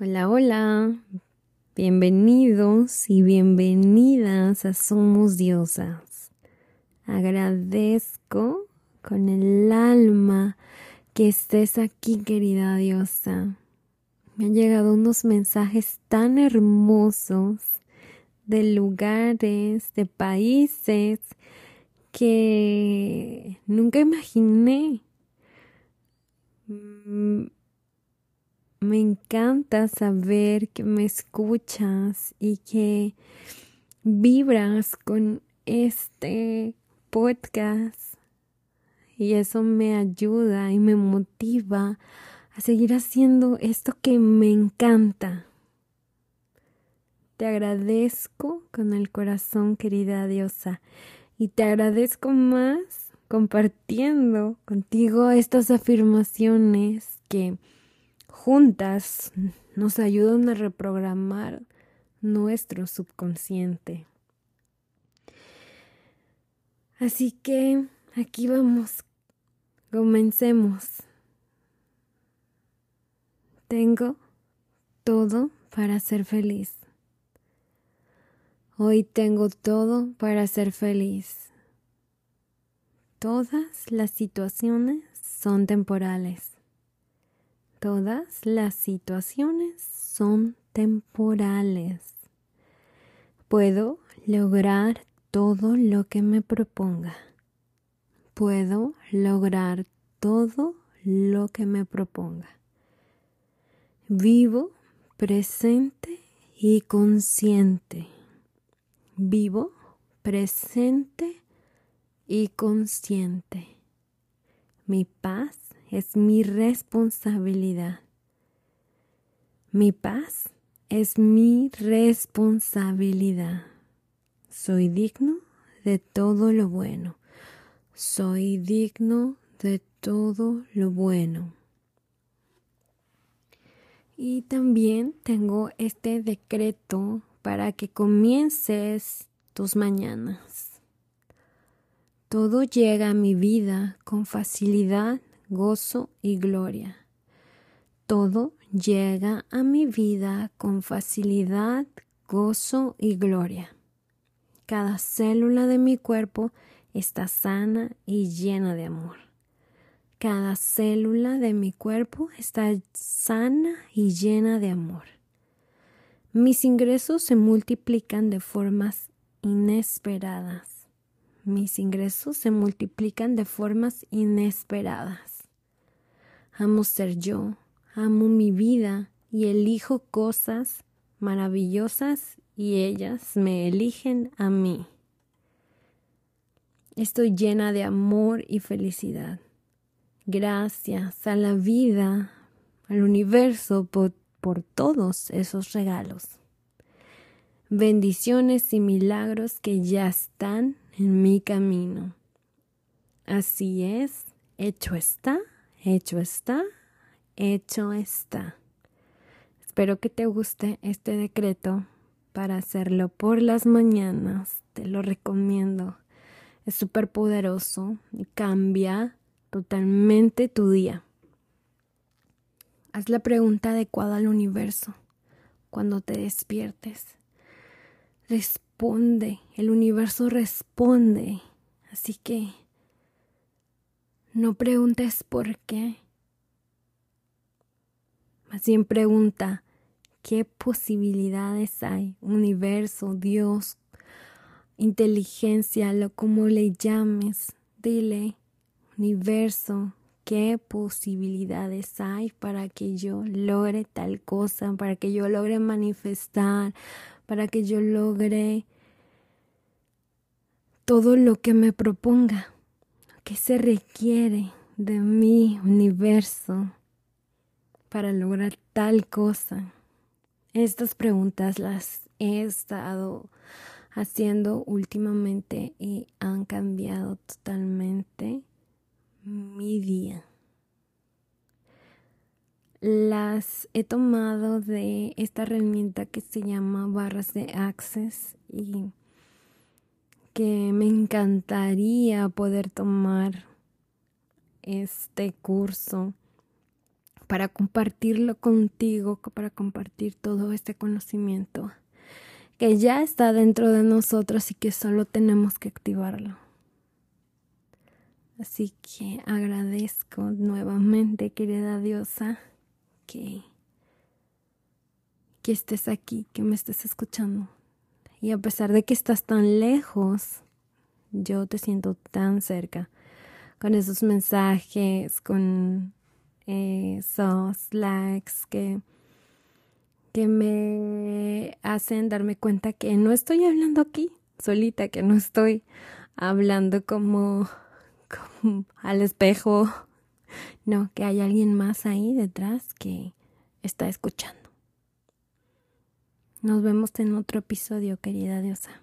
Hola, hola. Bienvenidos y bienvenidas a Somos Diosas. Agradezco con el alma que estés aquí, querida diosa. Me han llegado unos mensajes tan hermosos de lugares, de países que nunca imaginé. Me encanta saber que me escuchas y que vibras con este podcast y eso me ayuda y me motiva a seguir haciendo esto que me encanta. Te agradezco con el corazón, querida diosa, y te agradezco más compartiendo contigo estas afirmaciones que juntas nos ayudan a reprogramar nuestro subconsciente. Así que aquí vamos, comencemos. Tengo todo para ser feliz. Hoy tengo todo para ser feliz. Todas las situaciones son temporales. Todas las situaciones son temporales. Puedo lograr todo lo que me proponga. Puedo lograr todo lo que me proponga. Vivo presente y consciente. Vivo presente y consciente. Mi paz es mi responsabilidad. Mi paz es mi responsabilidad. Soy digno de todo lo bueno. Soy digno de todo lo bueno. Y también tengo este decreto para que comiences tus mañanas. Todo llega a mi vida con facilidad gozo y gloria. Todo llega a mi vida con facilidad, gozo y gloria. Cada célula de mi cuerpo está sana y llena de amor. Cada célula de mi cuerpo está sana y llena de amor. Mis ingresos se multiplican de formas inesperadas. Mis ingresos se multiplican de formas inesperadas. Amo ser yo, amo mi vida y elijo cosas maravillosas y ellas me eligen a mí. Estoy llena de amor y felicidad. Gracias a la vida, al universo por, todos esos regalos. Bendiciones y milagros que ya están en mi camino. Así es, hecho está Hecho está, hecho está. Espero que te guste este decreto para hacerlo por las mañanas. Te lo recomiendo. Es súper poderoso y cambia totalmente tu día. Haz la pregunta adecuada al universo cuando te despiertes. Responde, el universo responde. Así que no preguntes por qué. Más bien pregunta, ¿qué posibilidades hay? Universo, Dios, inteligencia, lo como le llames. Dile, universo, ¿qué posibilidades hay para que yo logre tal cosa? Para que yo logre manifestar, para que yo logre todo lo que me proponga. ¿Qué se requiere de mi universo para lograr tal cosa? Estas preguntas las he estado haciendo últimamente y han cambiado totalmente mi día. Las he tomado de esta herramienta que se llama barras de access y que me encantaría poder tomar este curso para compartirlo contigo, para compartir todo este conocimiento que ya está dentro de nosotros y que solo tenemos que activarlo. Así que agradezco nuevamente, querida diosa, que, que estés aquí, que me estés escuchando. Y a pesar de que estás tan lejos, yo te siento tan cerca con esos mensajes, con esos likes que, que me hacen darme cuenta que no estoy hablando aquí solita, que no estoy hablando como, como al espejo, no, que hay alguien más ahí detrás que está escuchando. Nos vemos en otro episodio, querida diosa.